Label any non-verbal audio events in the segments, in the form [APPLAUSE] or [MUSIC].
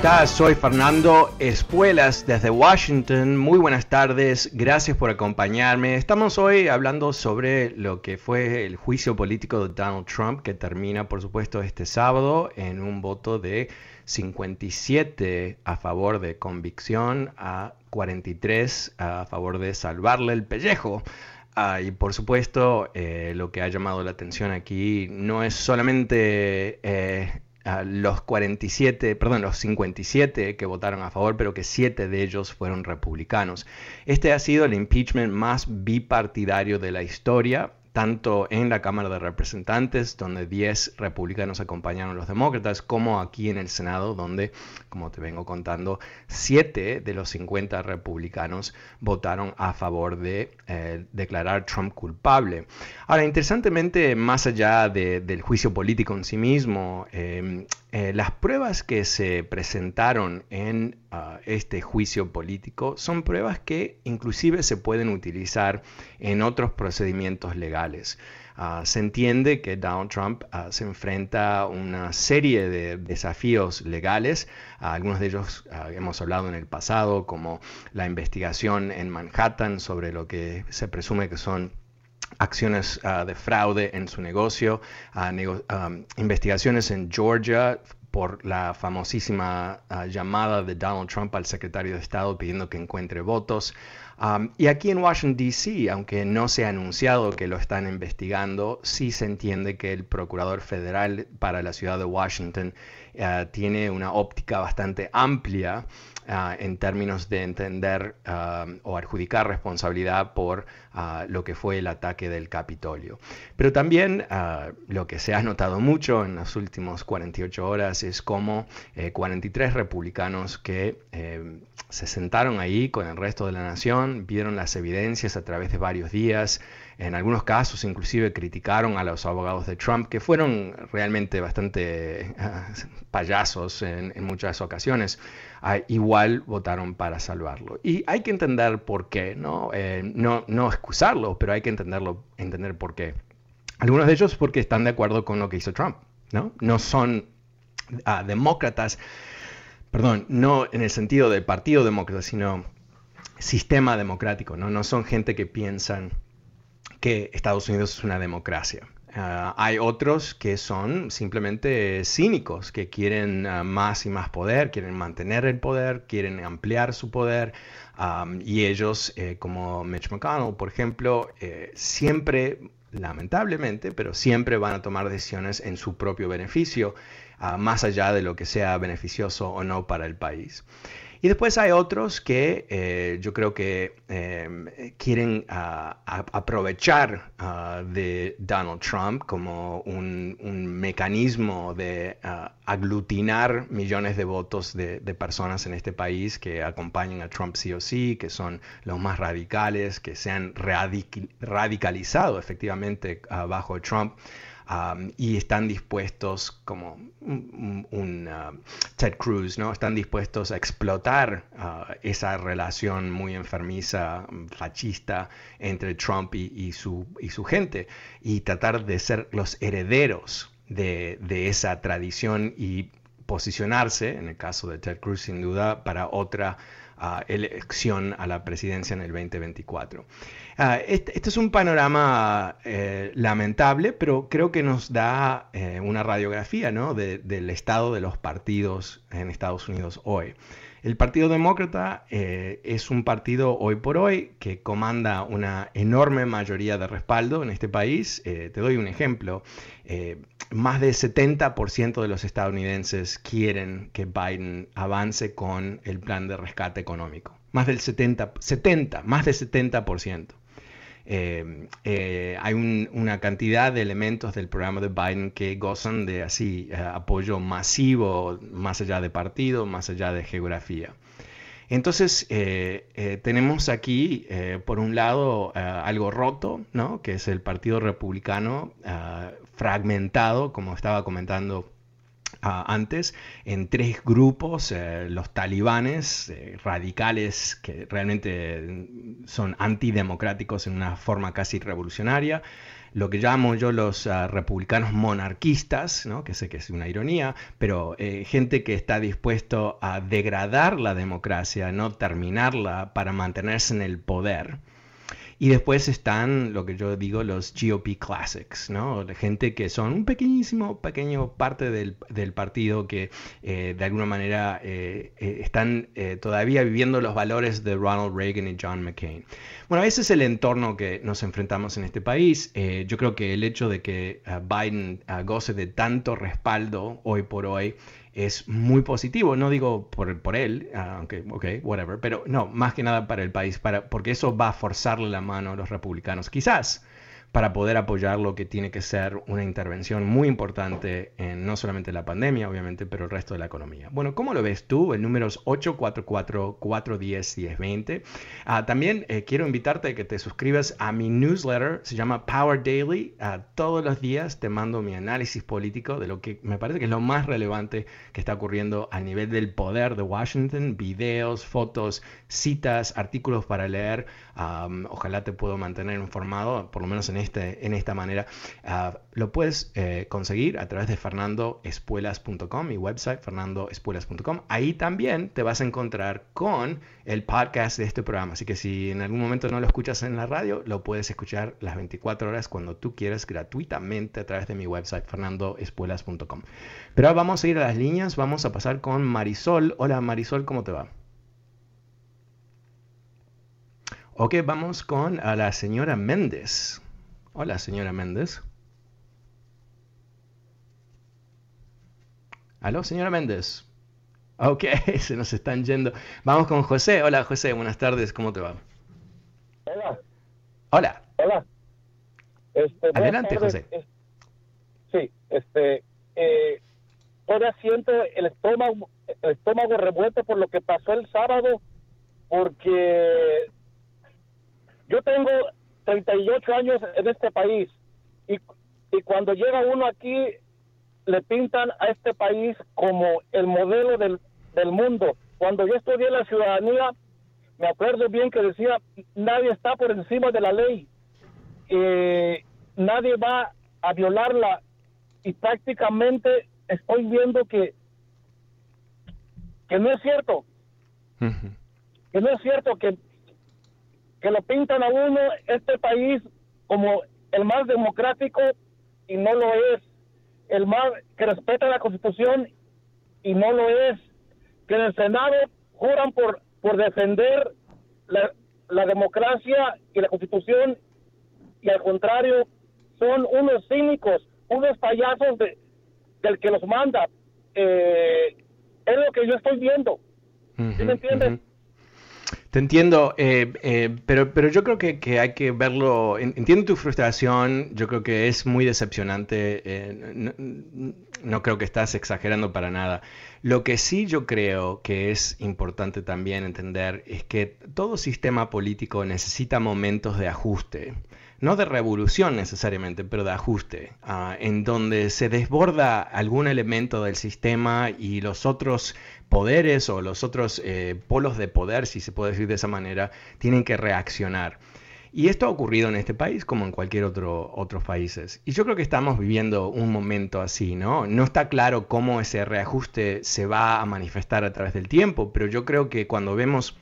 Estás? Soy Fernando Espuelas desde Washington. Muy buenas tardes, gracias por acompañarme. Estamos hoy hablando sobre lo que fue el juicio político de Donald Trump, que termina, por supuesto, este sábado en un voto de 57 a favor de convicción a 43 a favor de salvarle el pellejo. Ah, y por supuesto, eh, lo que ha llamado la atención aquí no es solamente eh, los 47, perdón, los 57 que votaron a favor, pero que 7 de ellos fueron republicanos. Este ha sido el impeachment más bipartidario de la historia tanto en la Cámara de Representantes, donde 10 republicanos acompañaron a los demócratas, como aquí en el Senado, donde, como te vengo contando, 7 de los 50 republicanos votaron a favor de eh, declarar Trump culpable. Ahora, interesantemente, más allá de, del juicio político en sí mismo, eh, eh, las pruebas que se presentaron en uh, este juicio político son pruebas que inclusive se pueden utilizar en otros procedimientos legales. Uh, se entiende que Donald Trump uh, se enfrenta a una serie de desafíos legales, algunos de ellos hemos hablado en el pasado, como la investigación en Manhattan sobre lo que se presume que son acciones uh, de fraude en su negocio, nego um, investigaciones en Georgia por la famosísima uh, llamada de Donald Trump al secretario de Estado pidiendo que encuentre votos. Y aquí en Washington, D.C., aunque no se ha anunciado que lo están investigando, sí se entiende que el procurador federal para la ciudad de Washington tiene una óptica bastante amplia en términos de entender o adjudicar responsabilidad por uh, lo que fue el ataque del Capitolio. Pero también lo que se ha notado mucho en las últimas 48 horas es cómo 43 eh, republicanos que eh, se sentaron ahí con el resto de la nación, vieron las evidencias a través de varios días, en algunos casos inclusive criticaron a los abogados de Trump, que fueron realmente bastante payasos en, en muchas ocasiones. Ah, igual votaron para salvarlo. Y hay que entender por qué, ¿no? Eh, no, no excusarlo, pero hay que entenderlo, entender por qué. Algunos de ellos porque están de acuerdo con lo que hizo Trump, ¿no? No son ah, demócratas, perdón, no en el sentido del partido demócrata, sino sistema democrático, ¿no? No son gente que piensan que Estados Unidos es una democracia. Uh, hay otros que son simplemente cínicos, que quieren uh, más y más poder, quieren mantener el poder, quieren ampliar su poder. Um, y ellos, eh, como Mitch McConnell, por ejemplo, eh, siempre, lamentablemente, pero siempre van a tomar decisiones en su propio beneficio, uh, más allá de lo que sea beneficioso o no para el país. Y después hay otros que eh, yo creo que eh, quieren uh, aprovechar uh, de Donald Trump como un, mecanismo de uh, aglutinar millones de votos de, de, personas en este país que acompañan a Trump sí o sí, que son los más radicales, que se han radic radicalizado efectivamente bajo Trump. Y están dispuestos, como un, uh, Ted Cruz, ¿no? Están dispuestos a explotar uh, esa relación muy enfermiza, fascista entre Trump y, y, su, y su gente y tratar de ser los herederos de, de esa tradición y posicionarse, en el caso de Ted Cruz sin duda, para otra elección a la presidencia en el 2024. Ah, este, es un panorama eh, lamentable, pero creo que nos da eh, una radiografía del estado de los partidos en Estados Unidos hoy. El Partido Demócrata eh, es un partido hoy por hoy que comanda una enorme mayoría de respaldo en este país. te doy un ejemplo. más del 70% de los estadounidenses quieren que Biden avance con el plan de rescate económico. Más del 70, 70 más del 70%. Eh, eh, hay una cantidad de elementos del programa de Biden que gozan de así eh, apoyo masivo, más allá de partido, más allá de geografía. Entonces, tenemos aquí, por un lado, algo roto, ¿no? que es el Partido Republicano fragmentado, como estaba comentando antes en tres grupos, eh, los talibanes eh, radicales que realmente son antidemocráticos en una forma casi revolucionaria, lo que llamo yo los ah, republicanos monarquistas, ¿no? que sé que es una ironía, pero eh, gente que está dispuesto a degradar la democracia, no terminarla para mantenerse en el poder. Y después están lo que yo digo los GOP Classics, ¿no? La gente que son un pequeñísimo, pequeño parte del, partido que eh, de alguna manera eh, eh, están todavía viviendo los valores de Ronald Reagan y John McCain. Bueno, ese es el entorno que nos enfrentamos en este país. yo creo que el hecho de que Biden goce de tanto respaldo hoy por hoy es muy positivo. No digo por, por él, ah, aunque, ok, whatever, pero no, más que nada para el país, para, porque eso va a forzarle la mano a los republicanos. Quizás para poder apoyar lo que tiene que ser una intervención muy importante en no solamente la pandemia, obviamente, pero el resto de la economía. Bueno, ¿cómo lo ves tú? El número es 844-410-1020. Ah, también eh, quiero invitarte a que te suscribas a mi newsletter, se llama Power Daily. Ah, todos los días te mando mi análisis político de lo que me parece que es lo más relevante que está ocurriendo a nivel del poder de Washington, videos, fotos, citas, artículos para leer. ojalá te puedo mantener informado, por lo menos en este, en esta manera. Ah, lo puedes eh, conseguir a través de fernandoespuelas.com, mi website fernandoespuelas.com. Ahí también te vas a encontrar con el podcast de este programa. Así que si en algún momento no lo escuchas en la radio, lo puedes escuchar las 24 horas cuando tú quieras gratuitamente a través de mi website fernandoespuelas.com. Pero ahora vamos a ir a las líneas, vamos a pasar con Marisol. Hola Marisol, ¿cómo te va? Ok, vamos con a la señora Méndez. Hola, señora Méndez. Aló, señora Méndez. Ok, [LAUGHS] se nos están yendo. Vamos con José. Hola, José, buenas tardes, ¿cómo te va? Hola. Hola. Hola. Este, Adelante, José. Sí, este, eh, todavía siento el estómago, el estómago revuelto por lo que pasó el sábado, porque yo tengo 38 años en este país. Y, y cuando llega uno aquí le pintan a este país como el modelo del, del mundo. Cuando yo estudié la ciudadanía, me acuerdo bien que decía, nadie está por encima de la ley, eh, nadie va a violarla y prácticamente estoy viendo que, que no es cierto, que no es cierto que que lo pintan a uno este país como el más democrático y no lo es, el más que respeta la constitución y no lo es, que en el Senado juran por, por defender la, democracia y la constitución y al contrario son unos cínicos, unos payasos de, del que los manda. Eh, es lo que yo estoy viendo. ¿Sí me entiendes? Te entiendo, eh, eh, pero, pero yo creo que, hay que verlo, entiendo tu frustración, yo creo que es muy decepcionante, eh, no, creo que estás exagerando para nada. Lo que sí yo creo que es importante también entender es que todo sistema político necesita momentos de ajuste no de revolución necesariamente, pero de ajuste, ah, en donde se desborda algún elemento del sistema y los otros poderes o los otros eh, polos de poder, si se puede decir de esa manera, tienen que reaccionar. Y esto ha ocurrido en este país como en cualquier otro otros países. Y yo creo que estamos viviendo un momento así, ¿no? No está claro cómo ese reajuste se va a manifestar a través del tiempo, pero yo creo que cuando vemos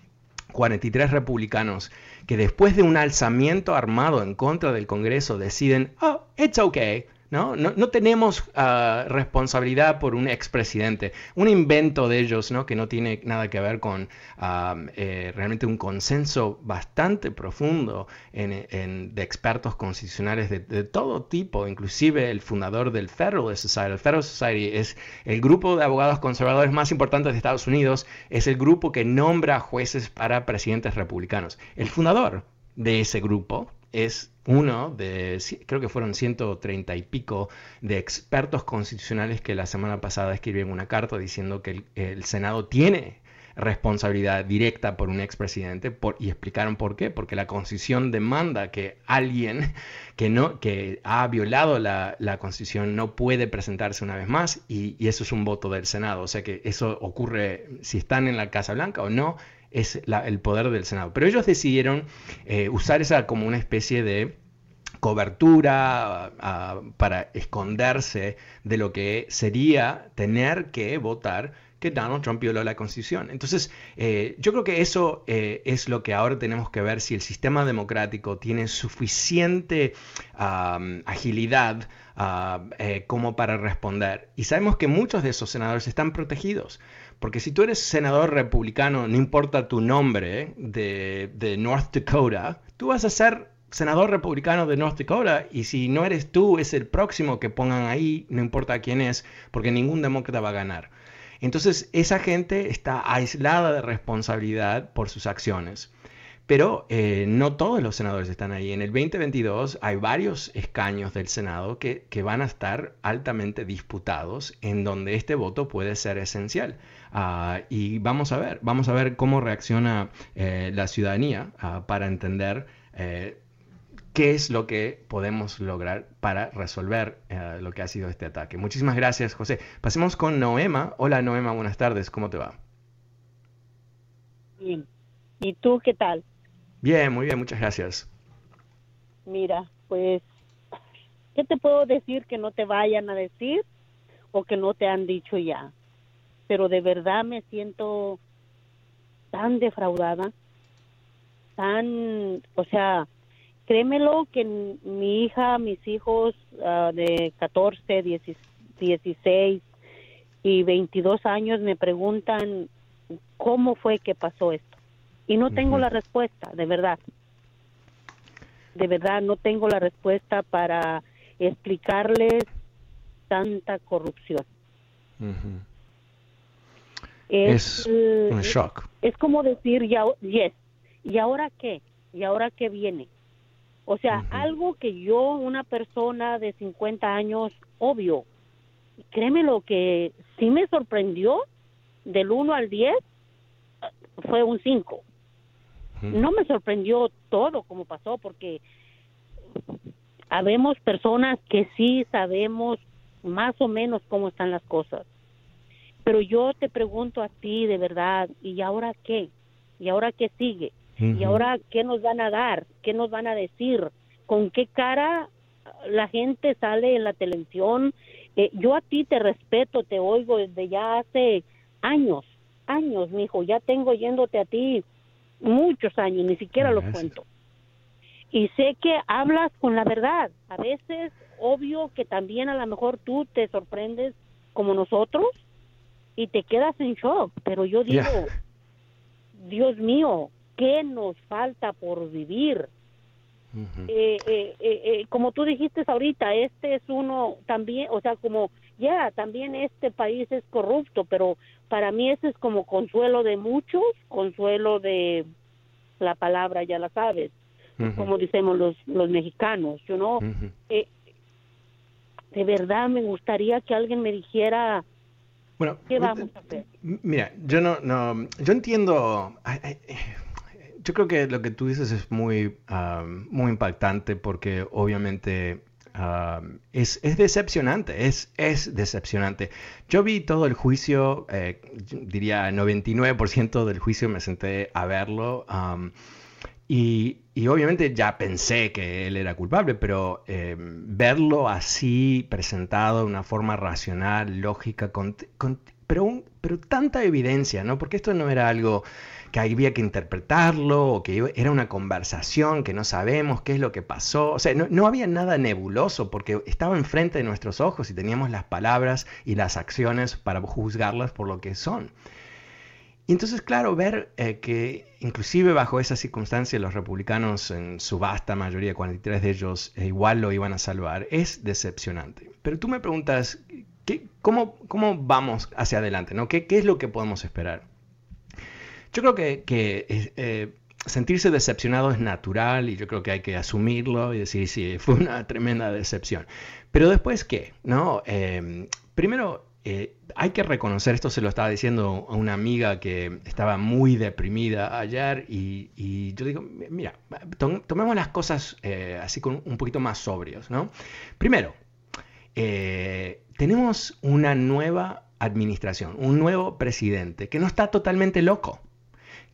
43 republicanos que después de un alzamiento armado en contra del Congreso deciden, oh, it's okay, ¿no? No, tenemos ah, responsabilidad por un expresidente, un invento de ellos ¿no? que no tiene nada que ver con eh, realmente un consenso bastante profundo en, de expertos constitucionales de, todo tipo, inclusive el fundador del Federalist Society. El Federalist Society es el grupo de abogados conservadores más importante de Estados Unidos, es el grupo que nombra jueces para presidentes republicanos. El fundador de ese grupo es uno de, creo que fueron 130 y pico de expertos constitucionales que la semana pasada escribieron una carta diciendo que el, Senado tiene responsabilidad directa por un expresidente por, y explicaron por qué, porque la constitución demanda que alguien que, no, que ha violado la, constitución no puede presentarse una vez más y, y, eso es un voto del Senado, o sea que eso ocurre si están en la Casa Blanca o no, es el poder del Senado. Pero ellos decidieron eh, usar esa como una especie de cobertura para esconderse de lo que sería tener que votar que Donald Trump violó la Constitución. Entonces, eh, yo creo que eso eh, es lo que ahora tenemos que ver si el sistema democrático tiene suficiente agilidad como para responder. Y sabemos que muchos de esos senadores están protegidos. Porque si tú eres senador republicano, no importa tu nombre, de, North Dakota, tú vas a ser senador republicano de North Dakota y si no eres tú, es el próximo que pongan ahí, no importa quién es, porque ningún demócrata va a ganar. Entonces, esa gente está aislada de responsabilidad por sus acciones. Pero eh, no todos los senadores están ahí. En el 2022 hay varios escaños del Senado que, van a estar altamente disputados, en donde este voto puede ser esencial. Ah, y vamos a ver, vamos a ver cómo reacciona eh, la ciudadanía ah, para entender eh, qué es lo que podemos lograr para resolver lo que ha sido este ataque. Muchísimas gracias, José. Pasemos con Noema. Hola, Noema, buenas tardes. ¿Cómo te va? Bien. ¿Y tú qué tal? Bien, muy bien, muchas gracias. Mira, pues, ¿qué te puedo decir que no te vayan a decir o que no te han dicho ya? Pero de verdad me siento tan defraudada, tan, o sea, créemelo que mi hija, mis hijos ah, de 14, 16 y 22 años me preguntan cómo fue que pasó esto. Y no tengo la respuesta, de verdad. De verdad, no tengo la respuesta para explicarles tanta corrupción. Es, un shock. Es como decir, ya, yes, ¿y ahora qué? ¿Y ahora qué viene? O sea, algo que yo, una persona de 50 años, obvio, créeme lo que sí me sorprendió, del 1 al 10, fue un 5 no me sorprendió todo como pasó porque habemos personas que sí sabemos más o menos cómo están las cosas. Pero yo te pregunto a ti de verdad, ¿y ahora qué? ¿Y ahora qué sigue? ¿Y ahora qué nos van a dar? ¿Qué nos van a decir? ¿Con qué cara la gente sale en la televisión? Eh, yo a ti te respeto, te oigo desde ya hace años, años, mijo, ya tengo yéndote a ti muchos años, ni siquiera lo cuento. Y sé que hablas con la verdad. A veces, obvio que también a lo mejor tú te sorprendes como nosotros y te quedas en shock, pero yo digo, Dios mío, ¿qué nos falta por vivir? Eh, eh, eh, como tú dijiste ahorita, este es uno también, o sea, como ya, también este país es corrupto, pero para mí ese es como consuelo de muchos, consuelo de la palabra, ya la sabes, como decimos los, los mexicanos, yo no. Eh, de verdad me gustaría que alguien me dijera bueno, qué vamos a hacer. Mira, yo no, no, yo entiendo. Yo creo que lo que tú dices es muy, ah, muy impactante porque obviamente es, es, decepcionante, es, es decepcionante. Yo vi todo el juicio, eh, diría 99% del juicio me senté a verlo y, obviamente ya pensé que él era culpable, pero em, verlo así presentado de una forma racional, lógica, con, pero, pero tanta evidencia, ¿no? Porque esto no era algo que había que interpretarlo o que era una conversación que no sabemos qué es lo que pasó. O sea, no, no había nada nebuloso porque estaba enfrente de nuestros ojos y teníamos las palabras y las acciones para juzgarlas por lo que son. Y entonces, claro, ver eh, que inclusive bajo esas circunstancias los republicanos en su vasta mayoría, 43 de ellos, eh, igual lo iban a salvar, es decepcionante. Pero tú me preguntas, ¿qué, cómo, cómo, vamos hacia adelante? ¿no? ¿Qué, ¿Qué, es lo que podemos esperar? Yo creo que, eh, sentirse decepcionado es natural y yo creo que hay que asumirlo y decir, sí, fue una tremenda decepción. Pero después, ¿qué? ¿No? primero, eh, hay que reconocer, esto se lo estaba diciendo a una amiga que estaba muy deprimida ayer y, yo digo, mira, tomemos las cosas eh, así con un poquito más sobrios, ¿no? Primero, eh, tenemos una nueva administración, un nuevo presidente que no está totalmente loco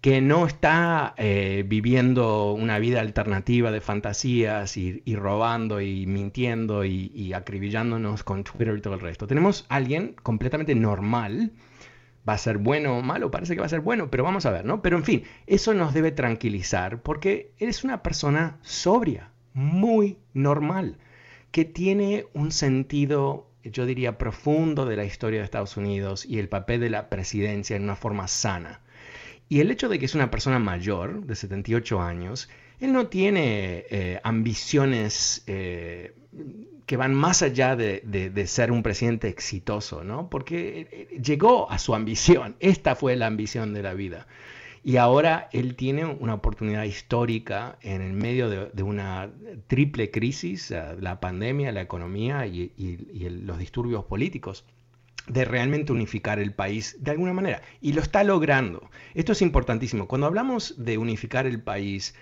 que no está eh, viviendo una vida alternativa de fantasías y, robando y mintiendo y, acribillándonos con Twitter y todo el resto. Tenemos a alguien completamente normal. Va a ser bueno o malo, parece que va a ser bueno, pero vamos a ver, ¿no? Pero en fin, eso nos debe tranquilizar porque eres una persona sobria, muy normal, que tiene un sentido yo diría, profundo de la historia de Estados Unidos y el papel de la presidencia en una forma sana. Y el hecho de que es una persona mayor, de 78 años, él no tiene eh, ambiciones eh, que van más allá de, ser un presidente exitoso, ¿no? Porque eh, llegó a su ambición, esta fue la ambición de la vida. Y ahora él tiene una oportunidad histórica en el medio de, una triple crisis, la pandemia, la economía y, los disturbios políticos de realmente unificar el país de alguna manera. Y lo está logrando. Esto es importantísimo. Cuando hablamos de unificar el país,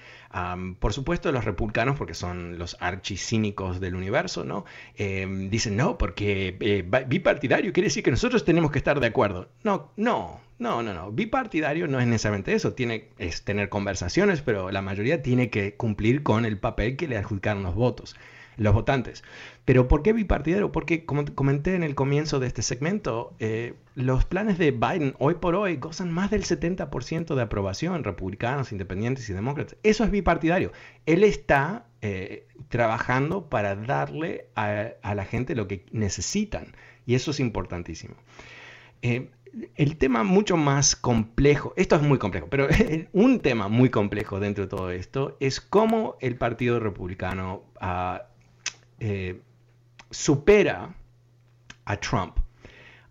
por supuesto los republicanos, porque son los archicínicos del universo, ¿no? Em, dicen, no, porque eh, bipartidario quiere decir que nosotros tenemos que estar de acuerdo. No, no, no, no, no. Bipartidario no es necesariamente eso. Tiene, es tener conversaciones, pero la mayoría tiene que cumplir con el papel que le adjudicaron los votos los votantes. Pero ¿por qué bipartidario? Porque, como comenté en el comienzo de este segmento, eh, los planes de Biden hoy por hoy gozan más del 70% de aprobación, republicanos, independientes y demócratas. Eso es bipartidario. Él está eh, trabajando para darle a, la gente lo que necesitan. Y eso es importantísimo. Eh, el tema mucho más complejo, esto es muy complejo, pero [LAUGHS] un tema muy complejo dentro de todo esto es cómo el Partido Republicano ha eh, supera a Trump.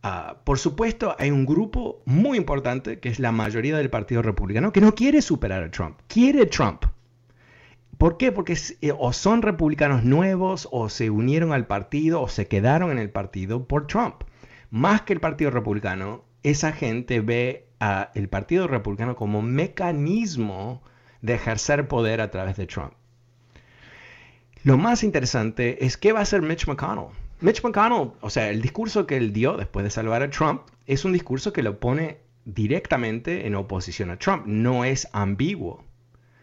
Ah, por supuesto, hay un grupo muy importante, que es la mayoría del Partido Republicano, que no quiere superar a Trump, quiere Trump. ¿Por qué? Porque eh, o son republicanos nuevos, o se unieron al partido, o se quedaron en el partido por Trump. Más que el Partido Republicano, esa gente ve al Partido Republicano como mecanismo de ejercer poder a través de Trump. Lo más interesante es qué va a hacer Mitch McConnell. Mitch McConnell, o sea, el discurso que él dio después de salvar a Trump es un discurso que lo pone directamente en oposición a Trump. No es ambiguo.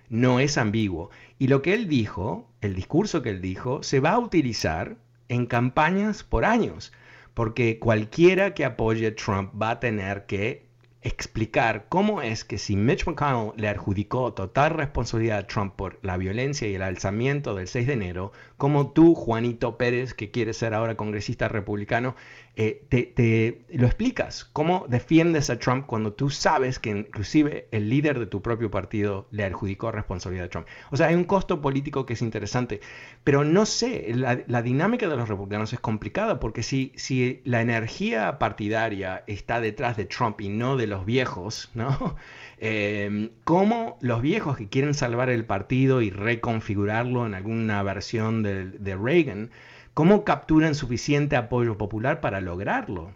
No es ambiguo. Y lo que él dijo, el discurso que él dijo, se va a utilizar en campañas por años. Porque cualquiera que apoye a Trump va a tener que explicar cómo es que si Mitch McConnell le adjudicó total responsabilidad a Trump por la violencia y el alzamiento del 6 de enero, como tú, Juanito Pérez, que quieres ser ahora congresista republicano, eh, te, lo explicas. ¿Cómo defiendes a Trump cuando tú sabes que inclusive el líder de tu propio partido le adjudicó responsabilidad a Trump? O sea, hay un costo político que es interesante, pero no sé, la, dinámica de los republicanos es complicada porque si, si la energía partidaria está detrás de Trump y no de los viejos, ¿no? [LAUGHS] Eh, ¿Cómo los viejos que quieren salvar el partido y reconfigurarlo en alguna versión de, de Reagan, ¿Cómo capturan suficiente apoyo popular para lograrlo?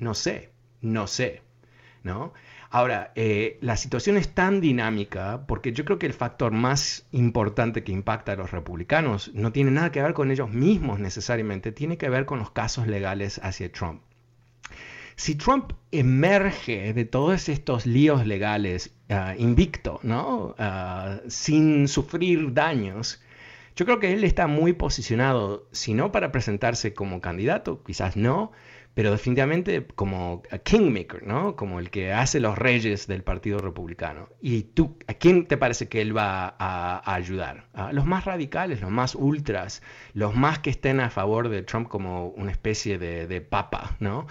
No sé, no sé, ¿no? Ahora, eh, la situación es tan dinámica porque yo creo que el factor más importante que impacta a los republicanos no tiene nada que ver con ellos mismos necesariamente, tiene que ver con los casos legales hacia Trump. Si Trump emerge de todos estos líos legales ah, invicto, ¿no? Ah, sin sufrir daños, yo creo que él está muy posicionado, si no para presentarse como candidato, quizás no, pero definitivamente como kingmaker, ¿no? Como el que hace los reyes del Partido Republicano. ¿Y tú, a quién te parece que él va a, ayudar? ¿A los más radicales, los más ultras, los más que estén a favor de Trump como una especie de, papa, ¿no?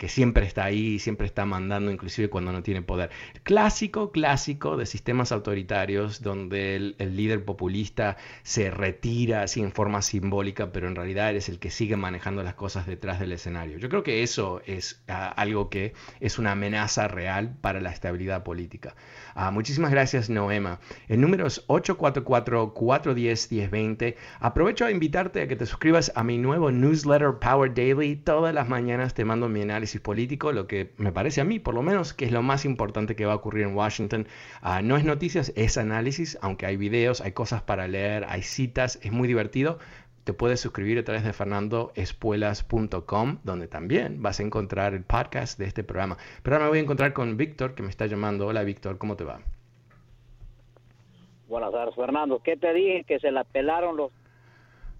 que siempre está ahí, siempre está mandando, inclusive cuando no tiene poder. Clásico, clásico de sistemas autoritarios donde el, líder populista se retira así en forma simbólica, pero en realidad es el que sigue manejando las cosas detrás del escenario. Yo creo que eso es ah, algo que es una amenaza real para la estabilidad política. Ah, muchísimas gracias, Noema. El número es 844-410-1020. Aprovecho a invitarte a que te suscribas a mi nuevo newsletter Power Daily. Todas las mañanas te mando mi análisis político, lo que me parece a mí, por lo menos, que es lo más importante que va a ocurrir en Washington. Ah, no es noticias, es análisis, aunque hay videos, hay cosas para leer, hay citas, es muy divertido te puedes suscribir a través de fernandoespuelas.com, donde también vas a encontrar el podcast de este programa. Pero ahora me voy a encontrar con Víctor, que me está llamando. Hola, Víctor, ¿cómo te va? Buenas tardes, Fernando. ¿Qué te dije? Que se la pelaron los...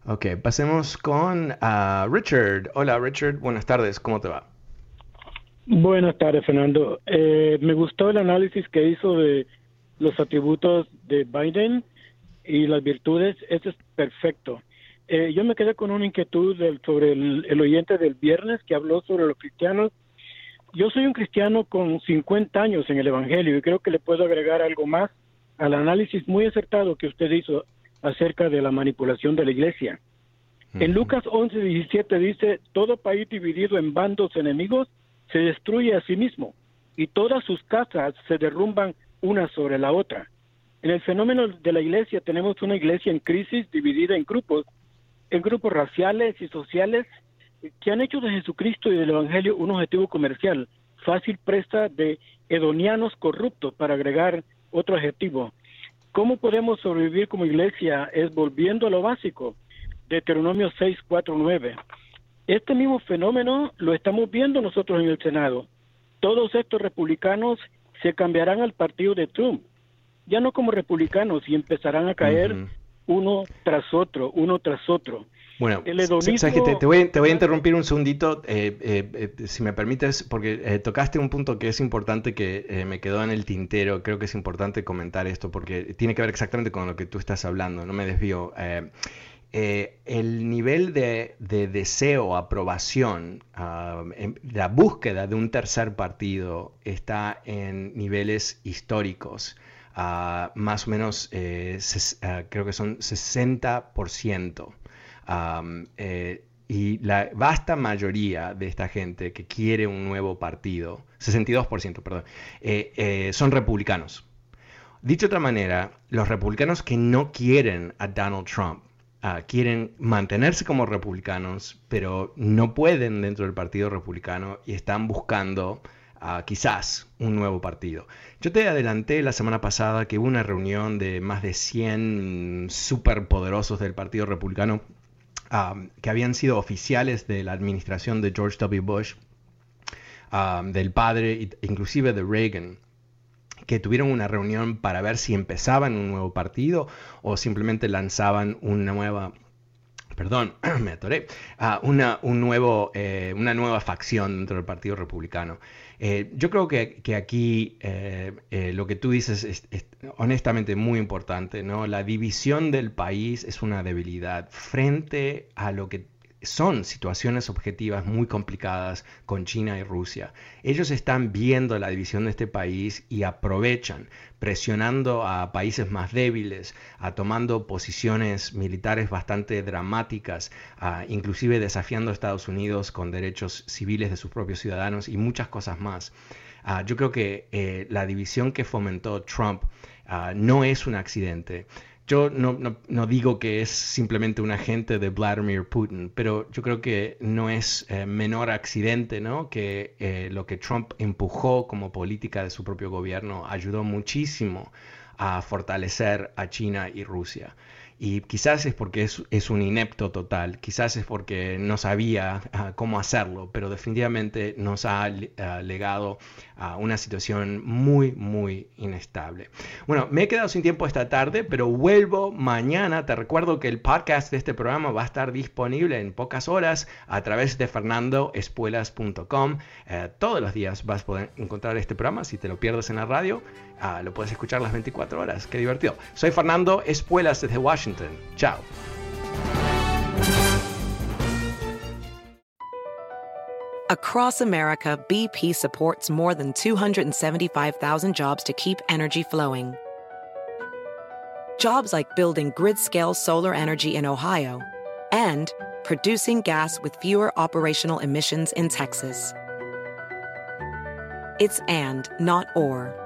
Ok, pasemos con uh, Richard. Hola, Richard. Buenas tardes, ¿cómo te va? Buenas tardes, Fernando. Eh, me gustó el análisis que hizo de los atributos de Biden y las virtudes. Eso es perfecto. Eh, yo me quedé con una inquietud sobre el, oyente del viernes que habló sobre los cristianos. Yo soy un cristiano con 50 años en el Evangelio y creo que le puedo agregar algo más al análisis muy acertado que usted hizo acerca de la manipulación de la iglesia. En Lucas 11, 17 dice, todo país dividido en bandos enemigos se destruye a sí mismo y todas sus casas se derrumban una sobre la otra. En el fenómeno de la iglesia tenemos una iglesia en crisis dividida en grupos en grupos raciales y sociales que han hecho de Jesucristo y del Evangelio un objetivo comercial, fácil presta de hedonianos corruptos, para agregar otro adjetivo. ¿Cómo podemos sobrevivir como iglesia? Es volviendo a lo básico, Deuteronomio 6, 4, 9. Este mismo fenómeno lo estamos viendo nosotros en el Senado. Todos estos republicanos se cambiarán al partido de Trump, ya no como republicanos, y empezarán a caer uno tras otro, uno tras otro. Bueno, sabes que te, voy, a interrumpir un segundito, eh, eh, eh, si me permites, porque tocaste un punto que es importante que me quedó en el tintero. Creo que es importante comentar esto porque tiene que ver exactamente con lo que tú estás hablando, no me desvío. el nivel de, deseo, aprobación, ah, la búsqueda de un tercer partido está en niveles históricos más o menos, eh, creo que son 60%. Eh, y la vasta mayoría de esta gente que quiere un nuevo partido, 62%, perdón, eh, son republicanos. Dicho de otra manera, los republicanos que no quieren a Donald Trump, ah, quieren mantenerse como republicanos, pero no pueden dentro del Partido Republicano y están buscando quizás un nuevo partido. Yo te adelanté la semana pasada que hubo una reunión de más de 100 superpoderosos del Partido Republicano que habían sido oficiales de la administración de George W. Bush, del padre, inclusive de Reagan, que tuvieron una reunión para ver si empezaban un nuevo partido o simplemente lanzaban una nueva perdón, [CLEARS THROAT] me atoré, una, un nuevo, eh, una nueva facción dentro del Partido Republicano. Eh, yo creo que, aquí eh, eh, lo que tú dices es, es, honestamente muy importante, ¿no? La división del país es una debilidad frente a lo que son situaciones objetivas muy complicadas con China y Rusia. Ellos están viendo la división de este país y aprovechan, presionando a países más débiles, a tomando posiciones militares bastante dramáticas, inclusive desafiando a Estados Unidos con derechos civiles de sus propios ciudadanos y muchas cosas más. Ah, yo creo que eh, la división que fomentó Trump ah, no es un accidente. Yo no, digo que es simplemente un agente de Vladimir Putin, pero yo creo que no es eh, menor accidente ¿no? que eh, lo que Trump empujó como política de su propio gobierno ayudó muchísimo a fortalecer a China y Rusia. y quizás es porque es, un inepto total, quizás es porque no sabía ah, cómo hacerlo, pero definitivamente nos ha ah, legado a una situación muy, muy inestable. Bueno, me he quedado sin tiempo esta tarde, pero vuelvo mañana. Te recuerdo que el podcast de este programa va a estar disponible en pocas horas a través de fernandoespuelas.com. Eh, todos los días vas a poder encontrar este programa. Si te lo pierdes en la radio, ah, lo puedes escuchar las 24 horas. Qué divertido. Soy Fernando Espuelas desde Washington. Chao. Across America, BP supports more than 275,000 jobs to keep energy flowing. Jobs like building grid scale solar energy in Ohio and producing gas with fewer operational emissions in Texas. It's and, not or.